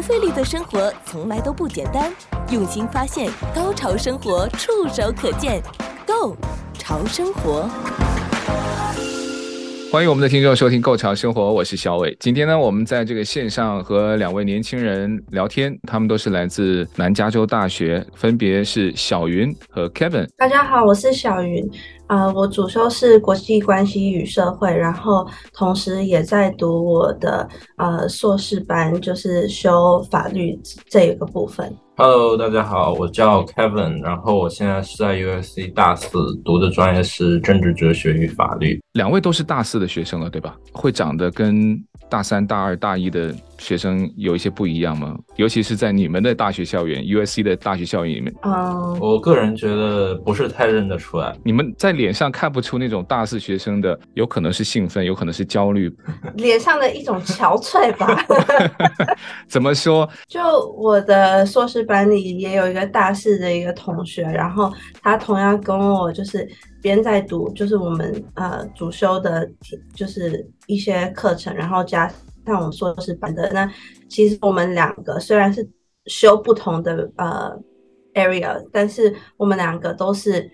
不费力的生活从来都不简单，用心发现，高潮生活触手可见 Go 潮生活。欢迎我们的听众收听《Go 潮生活》，我是小伟。今天呢，我们在这个线上和两位年轻人聊天，他们都是来自南加州大学，分别是小云和 Kevin。大家好，我是小云。呃，我主修是国际关系与社会，然后同时也在读我的呃硕士班，就是修法律这一个部分。Hello，大家好，我叫 Kevin，然后我现在是在 USC 大四，读的专业是政治哲学与法律。两位都是大四的学生了，对吧？会长得跟大三、大二、大一的学生有一些不一样吗？尤其是在你们的大学校园，USC 的大学校园里面。嗯，我个人觉得不是太认得出来。你们在脸上看不出那种大四学生的，有可能是兴奋，有可能是焦虑，脸上的一种憔悴吧。怎么说？就我的硕士。班里也有一个大四的一个同学，然后他同样跟我就是边在读，就是我们呃主修的，就是一些课程，然后加但我们硕士班的。那其实我们两个虽然是修不同的呃 area，但是我们两个都是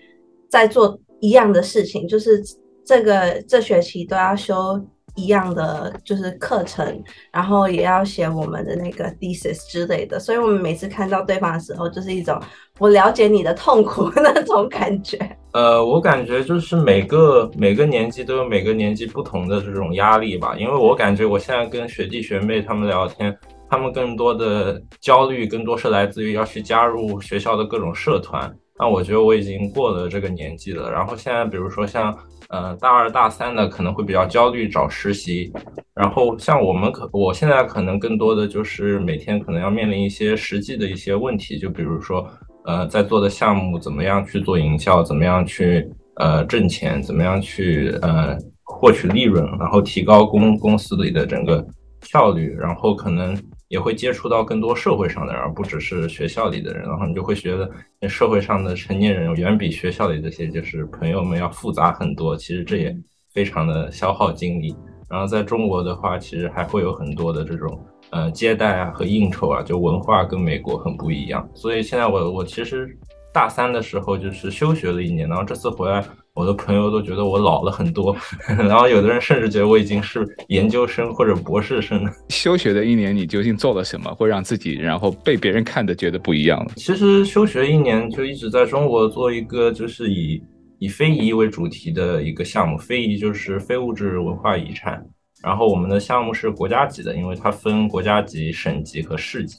在做一样的事情，就是这个这学期都要修。一样的就是课程，然后也要写我们的那个 thesis 之类的，所以我们每次看到对方的时候，就是一种我了解你的痛苦 那种感觉。呃，我感觉就是每个每个年级都有每个年级不同的这种压力吧，因为我感觉我现在跟学弟学妹他们聊天，他们更多的焦虑更多是来自于要去加入学校的各种社团。那我觉得我已经过了这个年纪了，然后现在比如说像。呃，大二大三的可能会比较焦虑找实习，然后像我们可，我现在可能更多的就是每天可能要面临一些实际的一些问题，就比如说，呃，在做的项目怎么样去做营销，怎么样去呃挣钱，怎么样去呃获取利润，然后提高公公司里的整个效率，然后可能。也会接触到更多社会上的人，而不只是学校里的人，然后你就会觉得，社会上的成年人远比学校里这些就是朋友们要复杂很多。其实这也非常的消耗精力。然后在中国的话，其实还会有很多的这种呃接待啊和应酬啊，就文化跟美国很不一样。所以现在我我其实大三的时候就是休学了一年，然后这次回来。我的朋友都觉得我老了很多，然后有的人甚至觉得我已经是研究生或者博士生了。休学的一年，你究竟做了什么，会让自己然后被别人看的觉得不一样了？其实休学一年就一直在中国做一个就是以以非遗为主题的一个项目，非遗就是非物质文化遗产。然后我们的项目是国家级的，因为它分国家级、省级和市级。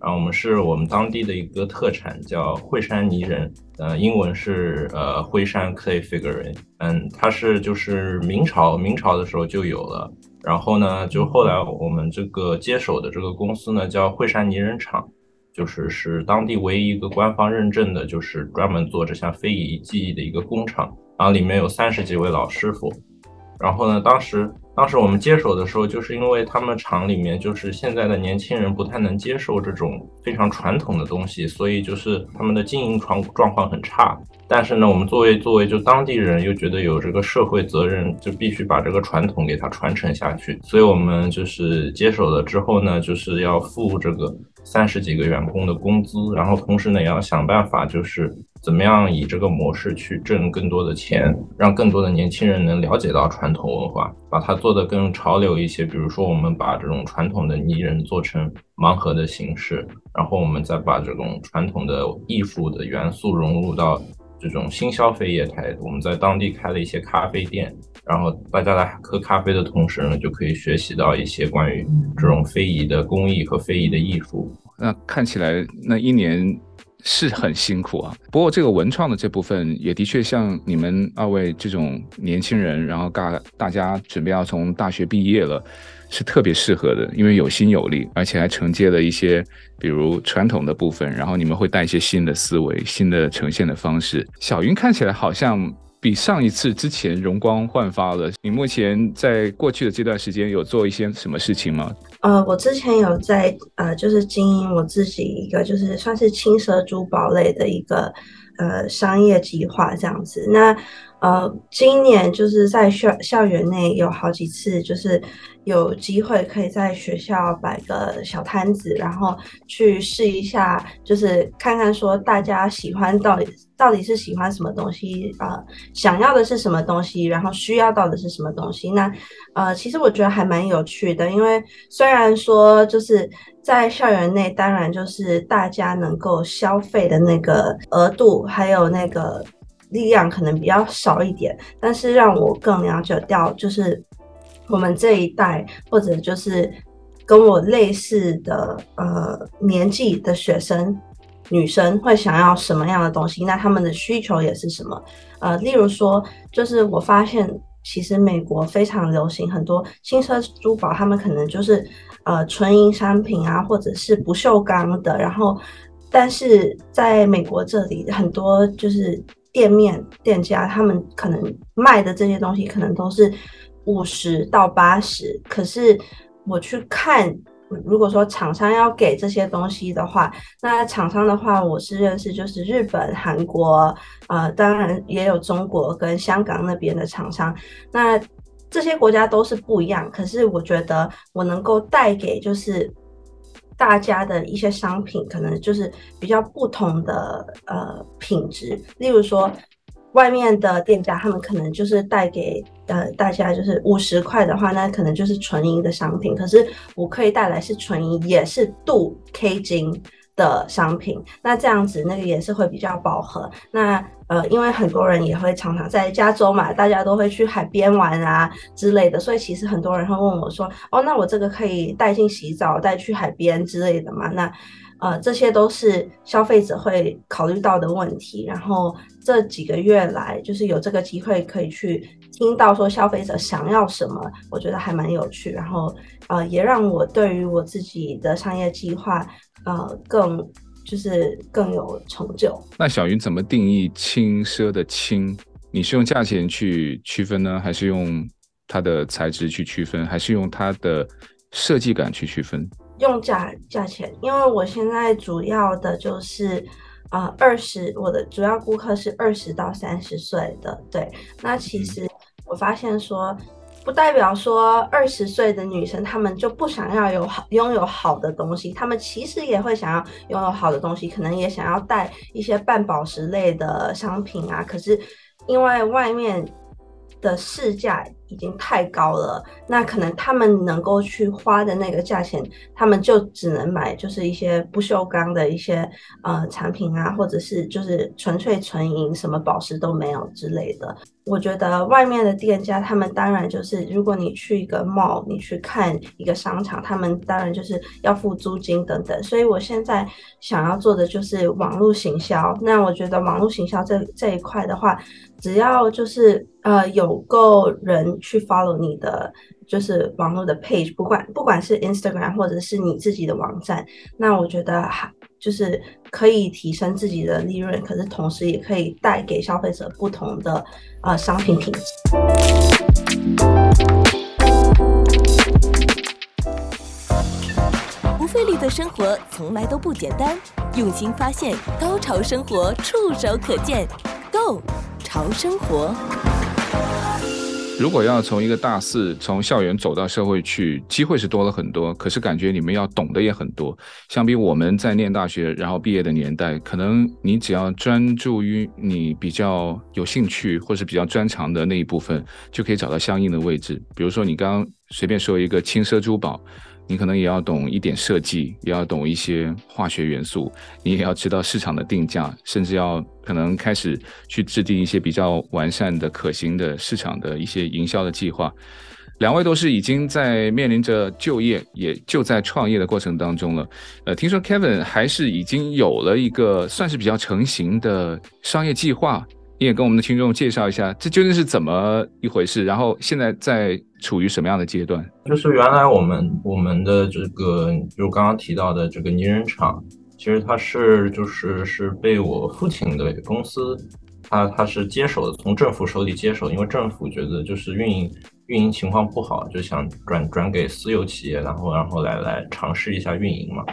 然后我们是我们当地的一个特产，叫惠山泥人，呃，英文是呃惠山 clay figurine，嗯，它是就是明朝明朝的时候就有了，然后呢，就后来我们这个接手的这个公司呢叫惠山泥人厂，就是是当地唯一一个官方认证的，就是专门做这项非遗技艺的一个工厂，然后里面有三十几位老师傅，然后呢，当时。当时我们接手的时候，就是因为他们厂里面就是现在的年轻人不太能接受这种非常传统的东西，所以就是他们的经营状状况很差。但是呢，我们作为作为就当地人，又觉得有这个社会责任，就必须把这个传统给它传承下去。所以我们就是接手了之后呢，就是要付这个三十几个员工的工资，然后同时呢，也要想办法就是。怎么样以这个模式去挣更多的钱，让更多的年轻人能了解到传统文化，把它做得更潮流一些。比如说，我们把这种传统的泥人做成盲盒的形式，然后我们再把这种传统的艺术的元素融入到这种新消费业态。我们在当地开了一些咖啡店，然后大家在喝咖啡的同时呢，就可以学习到一些关于这种非遗的工艺和非遗的艺术。那看起来那一年。是很辛苦啊，不过这个文创的这部分也的确像你们二位这种年轻人，然后大大家准备要从大学毕业了，是特别适合的，因为有心有力，而且还承接了一些比如传统的部分，然后你们会带一些新的思维、新的呈现的方式。小云看起来好像。比上一次之前容光焕发了。你目前在过去的这段时间有做一些什么事情吗？呃，我之前有在呃，就是经营我自己一个就是算是轻奢珠宝类的一个呃商业计划这样子。那呃，今年就是在校校园内有好几次，就是有机会可以在学校摆个小摊子，然后去试一下，就是看看说大家喜欢到底到底是喜欢什么东西啊，呃，想要的是什么东西，然后需要到的是什么东西。那呃，其实我觉得还蛮有趣的，因为虽然说就是在校园内，当然就是大家能够消费的那个额度，还有那个。力量可能比较少一点，但是让我更了解到，就是我们这一代或者就是跟我类似的呃年纪的学生女生会想要什么样的东西，那他们的需求也是什么？呃，例如说，就是我发现其实美国非常流行很多轻奢珠宝，他们可能就是呃纯银商品啊，或者是不锈钢的，然后但是在美国这里很多就是。店面店家他们可能卖的这些东西可能都是五十到八十，可是我去看，如果说厂商要给这些东西的话，那厂商的话我是认识，就是日本、韩国，呃，当然也有中国跟香港那边的厂商，那这些国家都是不一样，可是我觉得我能够带给就是。大家的一些商品可能就是比较不同的呃品质，例如说外面的店家他们可能就是带给呃大家就是五十块的话，那可能就是纯银的商品，可是我可以带来是纯银，也是镀 K 金的商品，那这样子那个也是会比较饱和。那呃，因为很多人也会常常在加州嘛，大家都会去海边玩啊之类的，所以其实很多人会问我说：“哦，那我这个可以带进洗澡，带去海边之类的吗？”那呃，这些都是消费者会考虑到的问题。然后这几个月来，就是有这个机会可以去听到说消费者想要什么，我觉得还蛮有趣。然后呃，也让我对于我自己的商业计划。呃，更就是更有成就。那小云怎么定义轻奢的轻？你是用价钱去区分呢，还是用它的材质去区分，还是用它的设计感去区分？用价价钱，因为我现在主要的就是啊，二十，我的主要顾客是二十到三十岁的。对，那其实我发现说。不代表说二十岁的女生她们就不想要有好拥有好的东西，她们其实也会想要拥有好的东西，可能也想要带一些半宝石类的商品啊。可是因为外面的市价已经太高了，那可能他们能够去花的那个价钱，他们就只能买就是一些不锈钢的一些呃产品啊，或者是就是纯粹纯银，什么宝石都没有之类的。我觉得外面的店家，他们当然就是如果你去一个 mall，你去看一个商场，他们当然就是要付租金等等。所以我现在想要做的就是网络行销。那我觉得网络行销这这一块的话，只要就是呃有够人去 follow 你的就是网络的 page，不管不管是 Instagram 或者是你自己的网站，那我觉得还。就是可以提升自己的利润，可是同时也可以带给消费者不同的呃商品品质。不费力的生活从来都不简单，用心发现，高潮生活触手可见 Go 潮生活。如果要从一个大四从校园走到社会去，机会是多了很多，可是感觉你们要懂的也很多。相比我们在念大学然后毕业的年代，可能你只要专注于你比较有兴趣或是比较专长的那一部分，就可以找到相应的位置。比如说你刚刚随便说一个轻奢珠宝。你可能也要懂一点设计，也要懂一些化学元素，你也要知道市场的定价，甚至要可能开始去制定一些比较完善的、可行的市场的一些营销的计划。两位都是已经在面临着就业，也就在创业的过程当中了。呃，听说 Kevin 还是已经有了一个算是比较成型的商业计划。你也跟我们的听众介绍一下，这究竟是怎么一回事？然后现在在处于什么样的阶段？就是原来我们我们的这个，就刚刚提到的这个泥人厂，其实它是就是是被我父亲的公司，他他是接手的，从政府手里接手，因为政府觉得就是运营运营情况不好，就想转转给私有企业，然后然后来来尝试一下运营嘛。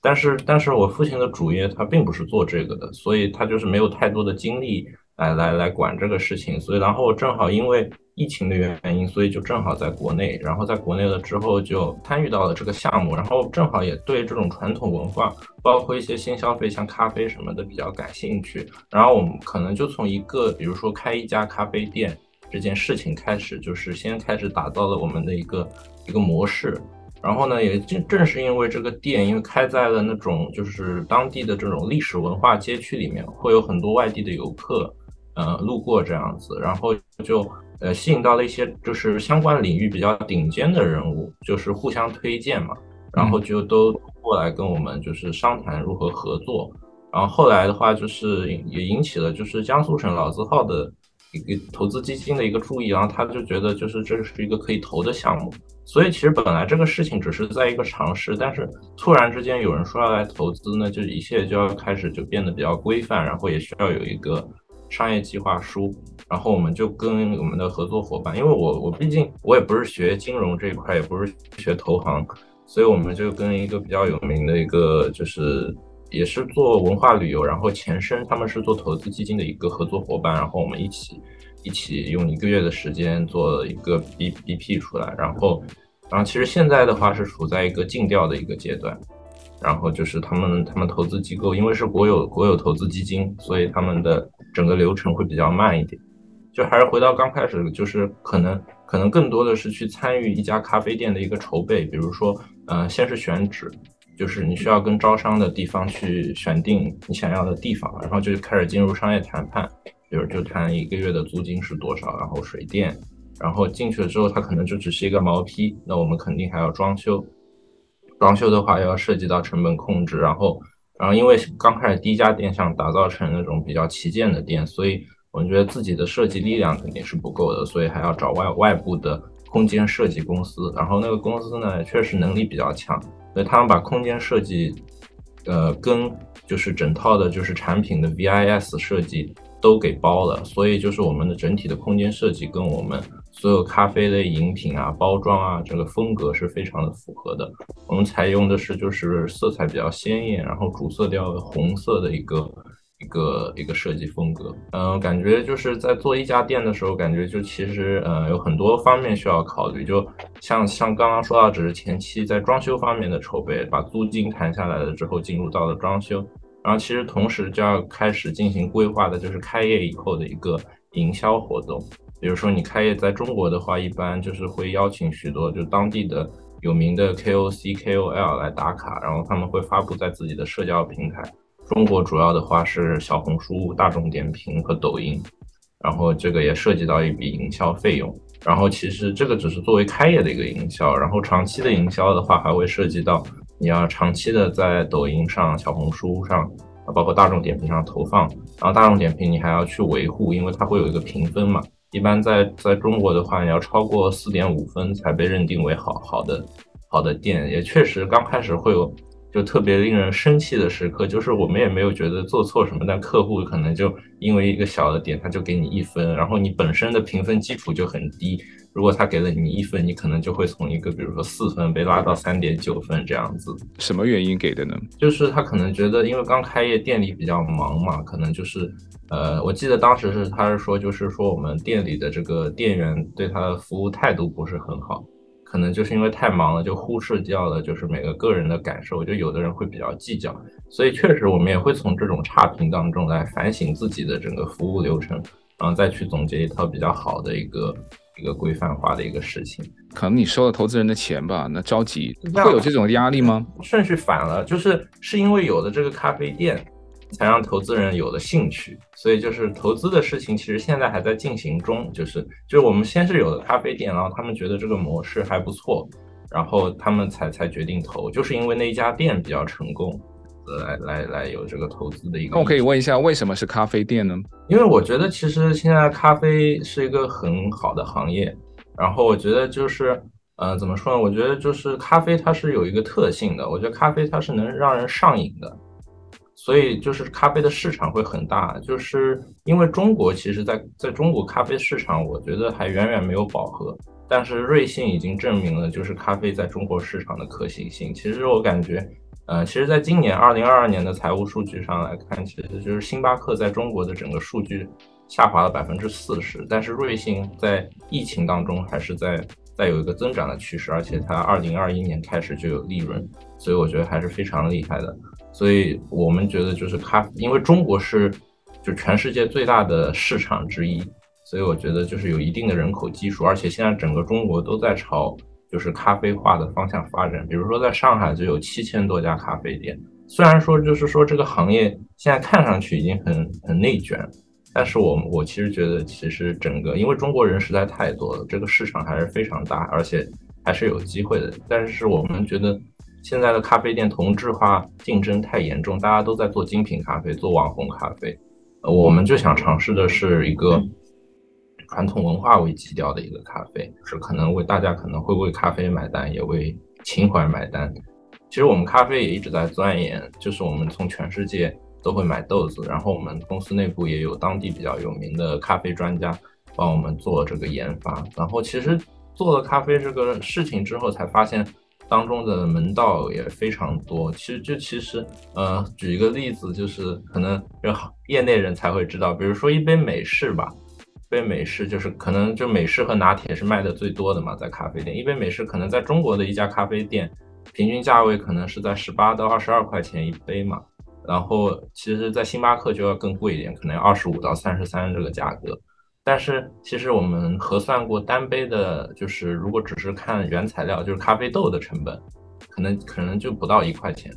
但是但是我父亲的主业他并不是做这个的，所以他就是没有太多的精力。来来来管这个事情，所以然后正好因为疫情的原因，所以就正好在国内，然后在国内了之后就参与到了这个项目，然后正好也对这种传统文化，包括一些新消费，像咖啡什么的比较感兴趣，然后我们可能就从一个比如说开一家咖啡店这件事情开始，就是先开始打造了我们的一个一个模式。然后呢，也正正是因为这个店，因为开在了那种就是当地的这种历史文化街区里面，会有很多外地的游客，呃，路过这样子，然后就呃吸引到了一些就是相关领域比较顶尖的人物，就是互相推荐嘛，然后就都过来跟我们就是商谈如何合作。然后后来的话，就是也引起了就是江苏省老字号的一个投资基金的一个注意，然后他就觉得就是这是一个可以投的项目。所以其实本来这个事情只是在一个尝试，但是突然之间有人说要来投资呢，就一切就要开始就变得比较规范，然后也需要有一个商业计划书，然后我们就跟我们的合作伙伴，因为我我毕竟我也不是学金融这一块，也不是学投行，所以我们就跟一个比较有名的一个就是也是做文化旅游，然后前身他们是做投资基金的一个合作伙伴，然后我们一起。一起用一个月的时间做一个 B B P 出来，然后，然后其实现在的话是处在一个竞调的一个阶段，然后就是他们他们投资机构因为是国有国有投资基金，所以他们的整个流程会比较慢一点。就还是回到刚开始，就是可能可能更多的是去参与一家咖啡店的一个筹备，比如说，呃，先是选址，就是你需要跟招商的地方去选定你想要的地方，然后就开始进入商业谈判。比如就谈一个月的租金是多少，然后水电，然后进去了之后，它可能就只是一个毛坯，那我们肯定还要装修，装修的话要涉及到成本控制，然后，然后因为刚开始第一家店想打造成那种比较旗舰的店，所以我们觉得自己的设计力量肯定是不够的，所以还要找外外部的空间设计公司，然后那个公司呢确实能力比较强，所以他们把空间设计，呃，跟就是整套的就是产品的 VIS 设计。都给包了，所以就是我们的整体的空间设计跟我们所有咖啡类饮品啊、包装啊，这个风格是非常的符合的。我们采用的是就是色彩比较鲜艳，然后主色调红色的一个一个一个设计风格。嗯，感觉就是在做一家店的时候，感觉就其实嗯有很多方面需要考虑，就像像刚刚说到，只是前期在装修方面的筹备，把租金谈下来了之后，进入到了装修。然后其实同时就要开始进行规划的，就是开业以后的一个营销活动。比如说你开业在中国的话，一般就是会邀请许多就当地的有名的 KOC、KOL 来打卡，然后他们会发布在自己的社交平台。中国主要的话是小红书、大众点评和抖音，然后这个也涉及到一笔营销费用。然后其实这个只是作为开业的一个营销，然后长期的营销的话还会涉及到。你要长期的在抖音上、小红书上，包括大众点评上投放，然后大众点评你还要去维护，因为它会有一个评分嘛。一般在在中国的话，你要超过四点五分才被认定为好好的好的店。也确实刚开始会有就特别令人生气的时刻，就是我们也没有觉得做错什么，但客户可能就因为一个小的点，他就给你一分，然后你本身的评分基础就很低。如果他给了你一分，你可能就会从一个比如说四分被拉到三点九分这样子。什么原因给的呢？就是他可能觉得，因为刚开业店里比较忙嘛，可能就是，呃，我记得当时是他是说，就是说我们店里的这个店员对他的服务态度不是很好，可能就是因为太忙了，就忽视掉了就是每个个人的感受，就有的人会比较计较，所以确实我们也会从这种差评当中来反省自己的整个服务流程，然后再去总结一套比较好的一个。一个规范化的一个事情，可能你收了投资人的钱吧，那着急会有这种压力吗？顺序反了，就是是因为有了这个咖啡店，才让投资人有了兴趣，所以就是投资的事情其实现在还在进行中，就是就是我们先是有了咖啡店，然后他们觉得这个模式还不错，然后他们才才决定投，就是因为那一家店比较成功。来来来，有这个投资的一个。那我可以问一下，为什么是咖啡店呢？因为我觉得其实现在咖啡是一个很好的行业，然后我觉得就是，呃，怎么说呢？我觉得就是咖啡它是有一个特性的，我觉得咖啡它是能让人上瘾的，所以就是咖啡的市场会很大。就是因为中国其实在在中国咖啡市场，我觉得还远远没有饱和，但是瑞幸已经证明了就是咖啡在中国市场的可行性。其实我感觉。呃，其实，在今年二零二二年的财务数据上来看，其实就是星巴克在中国的整个数据下滑了百分之四十，但是瑞幸在疫情当中还是在在有一个增长的趋势，而且它二零二一年开始就有利润，所以我觉得还是非常厉害的。所以我们觉得就是咖，因为中国是就全世界最大的市场之一，所以我觉得就是有一定的人口基数，而且现在整个中国都在朝就是咖啡化的方向发展。比如说在上海就有七千多家咖啡店，虽然说就是说这个行业现在看上去已经很很内卷。但是我我其实觉得，其实整个因为中国人实在太多了，这个市场还是非常大，而且还是有机会的。但是我们觉得现在的咖啡店同质化竞争太严重，大家都在做精品咖啡，做网红咖啡。我们就想尝试的是一个传统文化为基调的一个咖啡，是可能为大家可能会为咖啡买单，也为情怀买单。其实我们咖啡也一直在钻研，就是我们从全世界。都会买豆子，然后我们公司内部也有当地比较有名的咖啡专家帮我们做这个研发。然后其实做了咖啡这个事情之后，才发现当中的门道也非常多。其实就其实呃，举一个例子，就是可能就业内人才会知道，比如说一杯美式吧，杯美式就是可能就美式和拿铁是卖的最多的嘛，在咖啡店，一杯美式可能在中国的一家咖啡店平均价位可能是在十八到二十二块钱一杯嘛。然后，其实，在星巴克就要更贵一点，可能要二十五到三十三这个价格。但是，其实我们核算过单杯的，就是如果只是看原材料，就是咖啡豆的成本，可能可能就不到一块钱，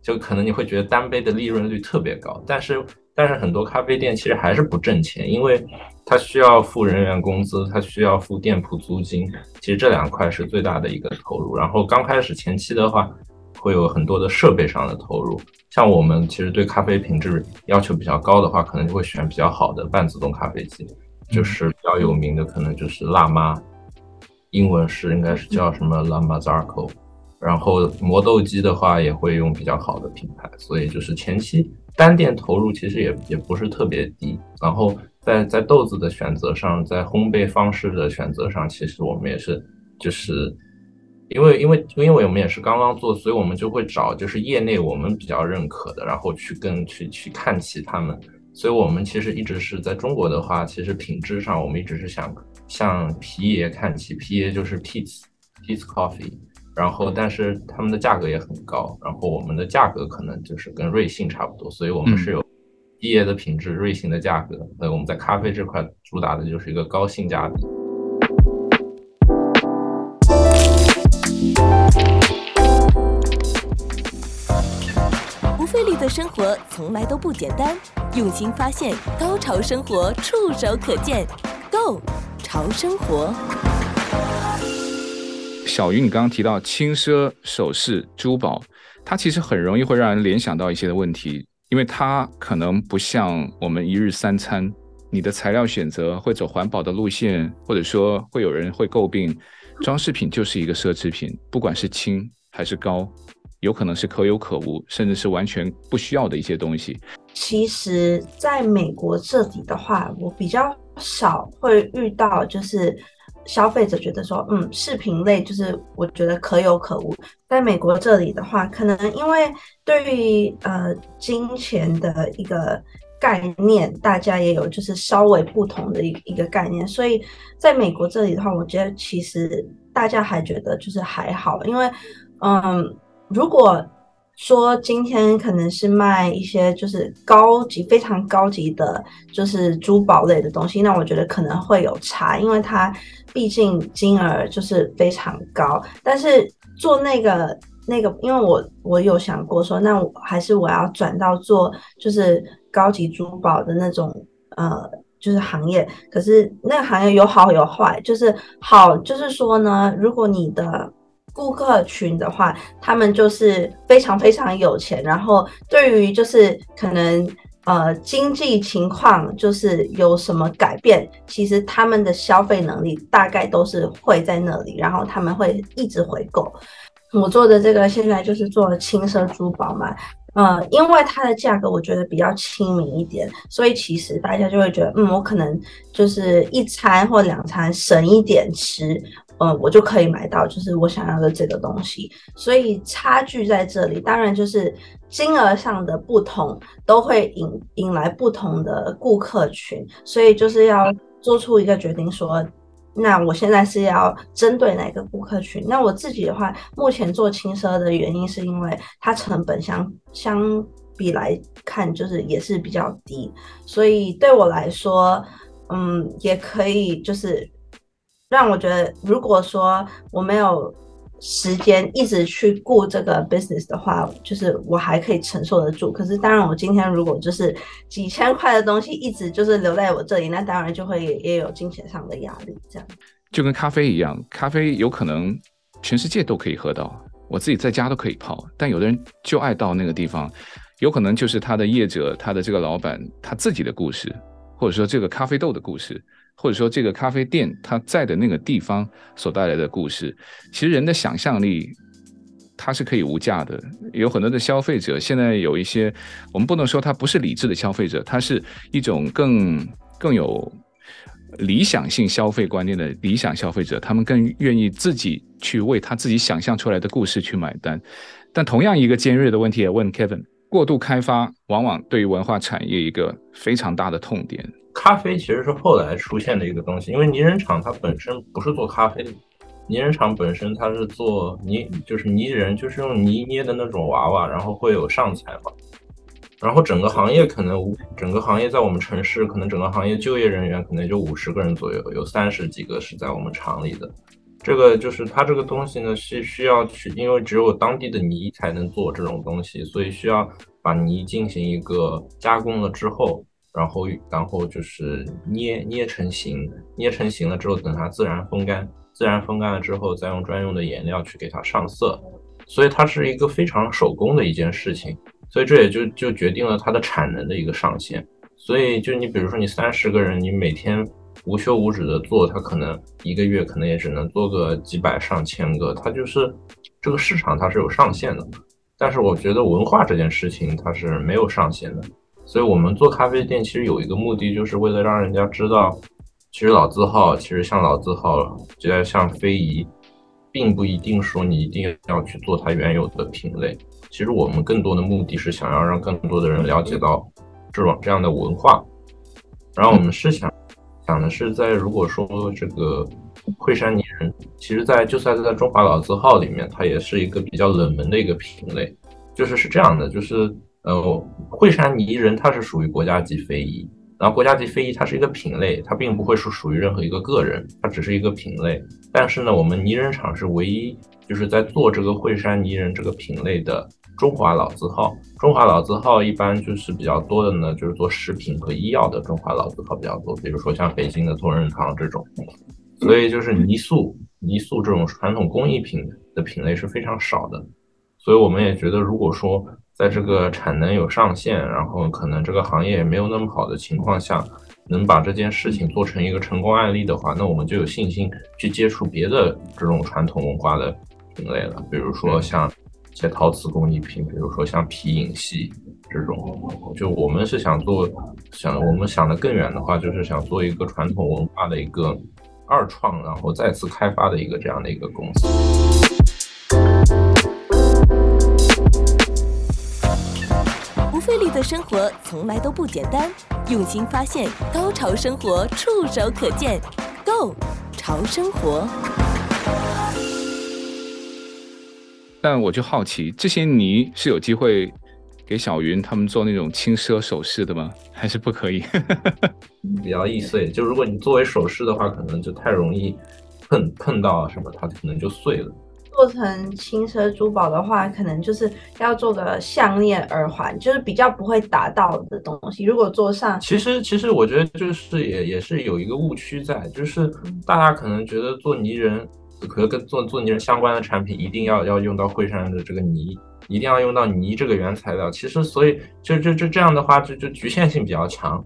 就可能你会觉得单杯的利润率特别高。但是，但是很多咖啡店其实还是不挣钱，因为它需要付人员工资，它需要付店铺租金，其实这两块是最大的一个投入。然后刚开始前期的话，会有很多的设备上的投入，像我们其实对咖啡品质要求比较高的话，可能就会选比较好的半自动咖啡机，就是比较有名的，可能就是辣妈，英文是应该是叫什么 La Marzocco，然后磨豆机的话也会用比较好的品牌，所以就是前期单店投入其实也也不是特别低，然后在在豆子的选择上，在烘焙方式的选择上，其实我们也是就是。因为因为因为我们也是刚刚做，所以我们就会找就是业内我们比较认可的，然后去跟去去看齐他们。所以我们其实一直是在中国的话，其实品质上我们一直是想向皮爷看齐，皮爷就是 Peet's Peet's Coffee，然后但是他们的价格也很高，然后我们的价格可能就是跟瑞幸差不多，所以我们是有皮爷的品质，瑞幸的价格。所以我们在咖啡这块主打的就是一个高性价比。不费力的生活从来都不简单，用心发现，高潮生活触手可见 Go 潮生活。小鱼，你刚刚提到轻奢首饰珠宝，它其实很容易会让人联想到一些的问题，因为它可能不像我们一日三餐，你的材料选择会走环保的路线，或者说会有人会诟病。装饰品就是一个奢侈品，不管是轻还是高，有可能是可有可无，甚至是完全不需要的一些东西。其实，在美国这里的话，我比较少会遇到，就是消费者觉得说，嗯，视频类就是我觉得可有可无。在美国这里的话，可能因为对于呃金钱的一个。概念大家也有，就是稍微不同的一一个概念，所以在美国这里的话，我觉得其实大家还觉得就是还好，因为嗯，如果说今天可能是卖一些就是高级、非常高级的，就是珠宝类的东西，那我觉得可能会有差，因为它毕竟金额就是非常高。但是做那个那个，因为我我有想过说，那我还是我要转到做就是。高级珠宝的那种呃，就是行业，可是那个行业有好有坏，就是好就是说呢，如果你的顾客群的话，他们就是非常非常有钱，然后对于就是可能呃经济情况就是有什么改变，其实他们的消费能力大概都是会在那里，然后他们会一直回购。我做的这个现在就是做轻奢珠宝嘛。呃，因为它的价格我觉得比较亲民一点，所以其实大家就会觉得，嗯，我可能就是一餐或两餐省一点吃，嗯，我就可以买到就是我想要的这个东西。所以差距在这里，当然就是金额上的不同都会引引来不同的顾客群，所以就是要做出一个决定说。那我现在是要针对哪个顾客群？那我自己的话，目前做轻奢的原因是因为它成本相相比来看就是也是比较低，所以对我来说，嗯，也可以就是让我觉得，如果说我没有。时间一直去顾这个 business 的话，就是我还可以承受得住。可是当然，我今天如果就是几千块的东西一直就是留在我这里，那当然就会也，也有金钱上的压力。这样就跟咖啡一样，咖啡有可能全世界都可以喝到，我自己在家都可以泡，但有的人就爱到那个地方，有可能就是他的业者，他的这个老板他自己的故事，或者说这个咖啡豆的故事。或者说，这个咖啡店它在的那个地方所带来的故事，其实人的想象力它是可以无价的。有很多的消费者，现在有一些，我们不能说他不是理智的消费者，他是一种更更有理想性消费观念的理想消费者，他们更愿意自己去为他自己想象出来的故事去买单。但同样一个尖锐的问题，也问 Kevin：过度开发往往对于文化产业一个非常大的痛点。咖啡其实是后来出现的一个东西，因为泥人厂它本身不是做咖啡的，泥人厂本身它是做泥，就是泥人，就是用泥捏的那种娃娃，然后会有上彩嘛。然后整个行业可能，整个行业在我们城市，可能整个行业就业人员可能就五十个人左右，有三十几个是在我们厂里的。这个就是它这个东西呢，是需要去，因为只有当地的泥才能做这种东西，所以需要把泥进行一个加工了之后。然后，然后就是捏捏成型，捏成型了之后，等它自然风干，自然风干了之后，再用专用的颜料去给它上色，所以它是一个非常手工的一件事情，所以这也就就决定了它的产能的一个上限。所以就你比如说你三十个人，你每天无休无止的做，它可能一个月可能也只能做个几百上千个，它就是这个市场它是有上限的。但是我觉得文化这件事情它是没有上限的。所以，我们做咖啡店其实有一个目的，就是为了让人家知道，其实老字号，其实像老字号，就在像非遗，并不一定说你一定要去做它原有的品类。其实我们更多的目的是想要让更多的人了解到这种这样的文化。然后我们是想想的是，在如果说这个惠山泥人，其实在就算是在中华老字号里面，它也是一个比较冷门的一个品类。就是是这样的，就是。呃，惠山泥人它是属于国家级非遗，然后国家级非遗它是一个品类，它并不会是属于任何一个个人，它只是一个品类。但是呢，我们泥人厂是唯一就是在做这个惠山泥人这个品类的中华老字号。中华老字号一般就是比较多的呢，就是做食品和医药的中华老字号比较多，比如说像北京的同仁堂这种。所以就是泥塑、泥塑这种传统工艺品的品类是非常少的。所以我们也觉得，如果说在这个产能有上限，然后可能这个行业也没有那么好的情况下，能把这件事情做成一个成功案例的话，那我们就有信心去接触别的这种传统文化的品类了。比如说像一些陶瓷工艺品，比如说像皮影戏这种。就我们是想做，想我们想的更远的话，就是想做一个传统文化的一个二创，然后再次开发的一个这样的一个公司。费力的生活从来都不简单，用心发现，高潮生活触手可见 Go 潮生活。但我就好奇，这些泥是有机会给小云他们做那种轻奢首饰的吗？还是不可以？比较易碎，就如果你作为首饰的话，可能就太容易碰碰到啊什么，它可能就碎了。做成轻奢珠宝的话，可能就是要做个项链、耳环，就是比较不会打到的东西。如果做上，其实其实我觉得就是也也是有一个误区在，就是大家可能觉得做泥人，可能跟做做泥人相关的产品一定要要用到惠山的这个泥，一定要用到泥这个原材料。其实所以就就就这样的话，就就局限性比较强。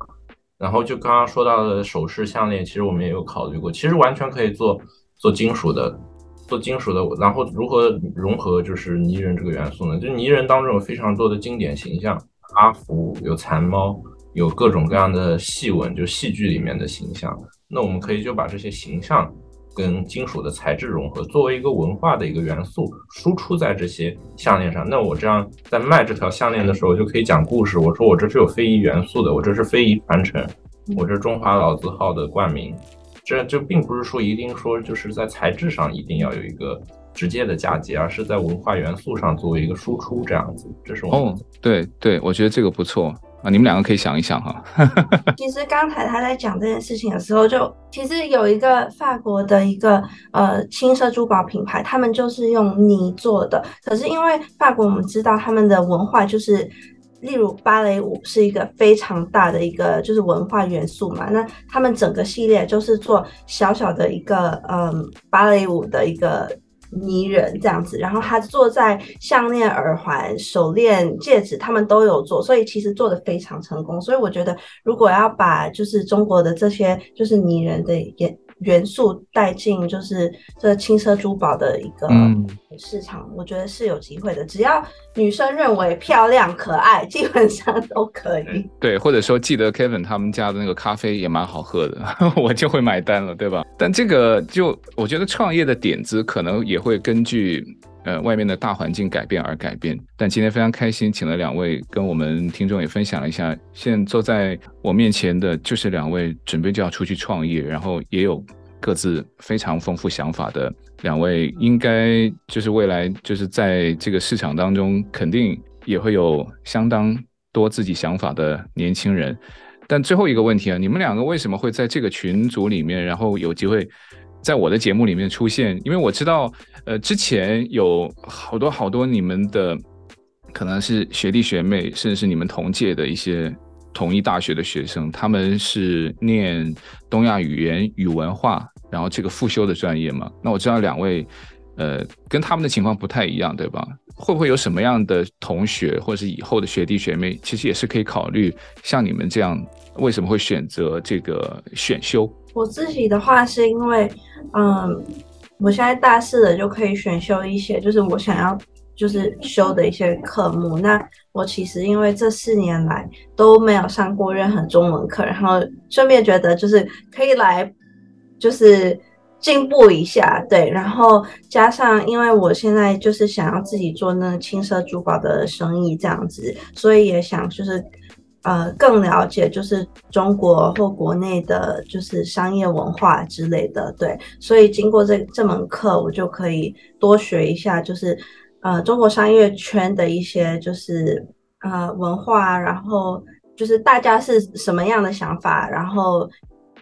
然后就刚刚说到的首饰、项链，其实我们也有考虑过，其实完全可以做做金属的。做金属的，然后如何融合就是泥人这个元素呢？就泥人当中有非常多的经典形象，阿福有蚕猫，有各种各样的戏文，就戏剧里面的形象。那我们可以就把这些形象跟金属的材质融合，作为一个文化的一个元素输出在这些项链上。那我这样在卖这条项链的时候，就可以讲故事。我说我这是有非遗元素的，我这是非遗传承，我这中华老字号的冠名。这就并不是说一定说就是在材质上一定要有一个直接的嫁接，而是在文化元素上作为一个输出这样子。这是我哦，对对，我觉得这个不错。啊，你们两个可以想一想哈。其实刚才他在讲这件事情的时候就，就其实有一个法国的一个呃轻奢珠宝品牌，他们就是用泥做的。可是因为法国，我们知道他们的文化就是，例如芭蕾舞是一个非常大的一个就是文化元素嘛。那他们整个系列就是做小小的一个嗯芭蕾舞的一个。泥人这样子，然后他做在项链、耳环、手链、戒指，他们都有做，所以其实做得非常成功。所以我觉得，如果要把就是中国的这些就是泥人的也。元素带进就是这轻奢珠宝的一个市场，嗯，我觉得是有机会的。只要女生认为漂亮可爱，基本上都可以。对，或者说记得 Kevin 他们家的那个咖啡也蛮好喝的，我就会买单了，对吧？但这个就我觉得创业的点子可能也会根据。呃，外面的大环境改变而改变，但今天非常开心，请了两位跟我们听众也分享了一下。现在坐在我面前的就是两位准备就要出去创业，然后也有各自非常丰富想法的两位，应该就是未来就是在这个市场当中肯定也会有相当多自己想法的年轻人。但最后一个问题啊，你们两个为什么会在这个群组里面，然后有机会在我的节目里面出现？因为我知道。呃，之前有好多好多你们的，可能是学弟学妹，甚至是你们同届的一些同一大学的学生，他们是念东亚语言与文化，然后这个副修的专业嘛。那我知道两位，呃，跟他们的情况不太一样，对吧？会不会有什么样的同学或者是以后的学弟学妹，其实也是可以考虑像你们这样，为什么会选择这个选修？我自己的话是因为，嗯。我现在大四了，就可以选修一些，就是我想要就是修的一些科目。那我其实因为这四年来都没有上过任何中文课，然后顺便觉得就是可以来就是进步一下，对。然后加上因为我现在就是想要自己做那个轻奢珠宝的生意这样子，所以也想就是。呃，更了解就是中国或国内的，就是商业文化之类的，对，所以经过这这门课，我就可以多学一下，就是呃中国商业圈的一些就是呃文化，然后就是大家是什么样的想法，然后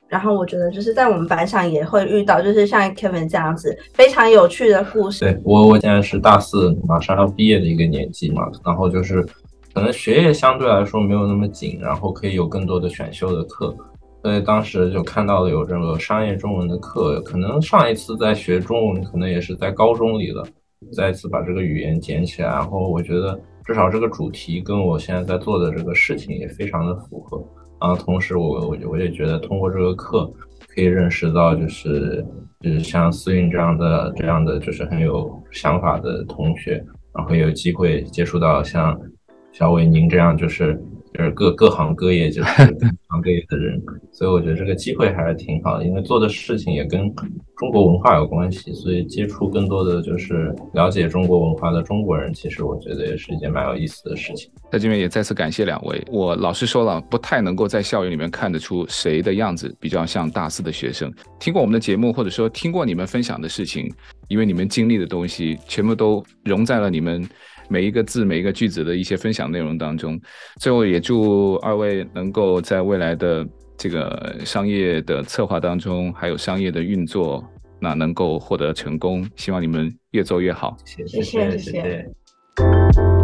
然后我觉得就是在我们班上也会遇到，就是像 Kevin 这样子非常有趣的故事。对，我我现在是大四，马上要毕业的一个年纪嘛，然后就是。可能学业相对来说没有那么紧，然后可以有更多的选修的课，所以当时就看到了有这个商业中文的课。可能上一次在学中文，可能也是在高中里了，再一次把这个语言捡起来。然后我觉得至少这个主题跟我现在在做的这个事情也非常的符合。然后同时我我我也觉得通过这个课可以认识到就是就是像思韵这样的这样的就是很有想法的同学，然后有机会接触到像。小伟，您这样就是就是各各行各业，就是 各行各业的人，所以我觉得这个机会还是挺好的，因为做的事情也跟中国文化有关系，所以接触更多的就是了解中国文化的中国人，其实我觉得也是一件蛮有意思的事情。在这边也再次感谢两位。我老实说了，不太能够在校园里面看得出谁的样子比较像大四的学生。听过我们的节目，或者说听过你们分享的事情，因为你们经历的东西全部都融在了你们。每一个字、每一个句子的一些分享内容当中，最后也祝二位能够在未来的这个商业的策划当中，还有商业的运作，那能够获得成功。希望你们越做越好。谢谢，谢谢。谢谢。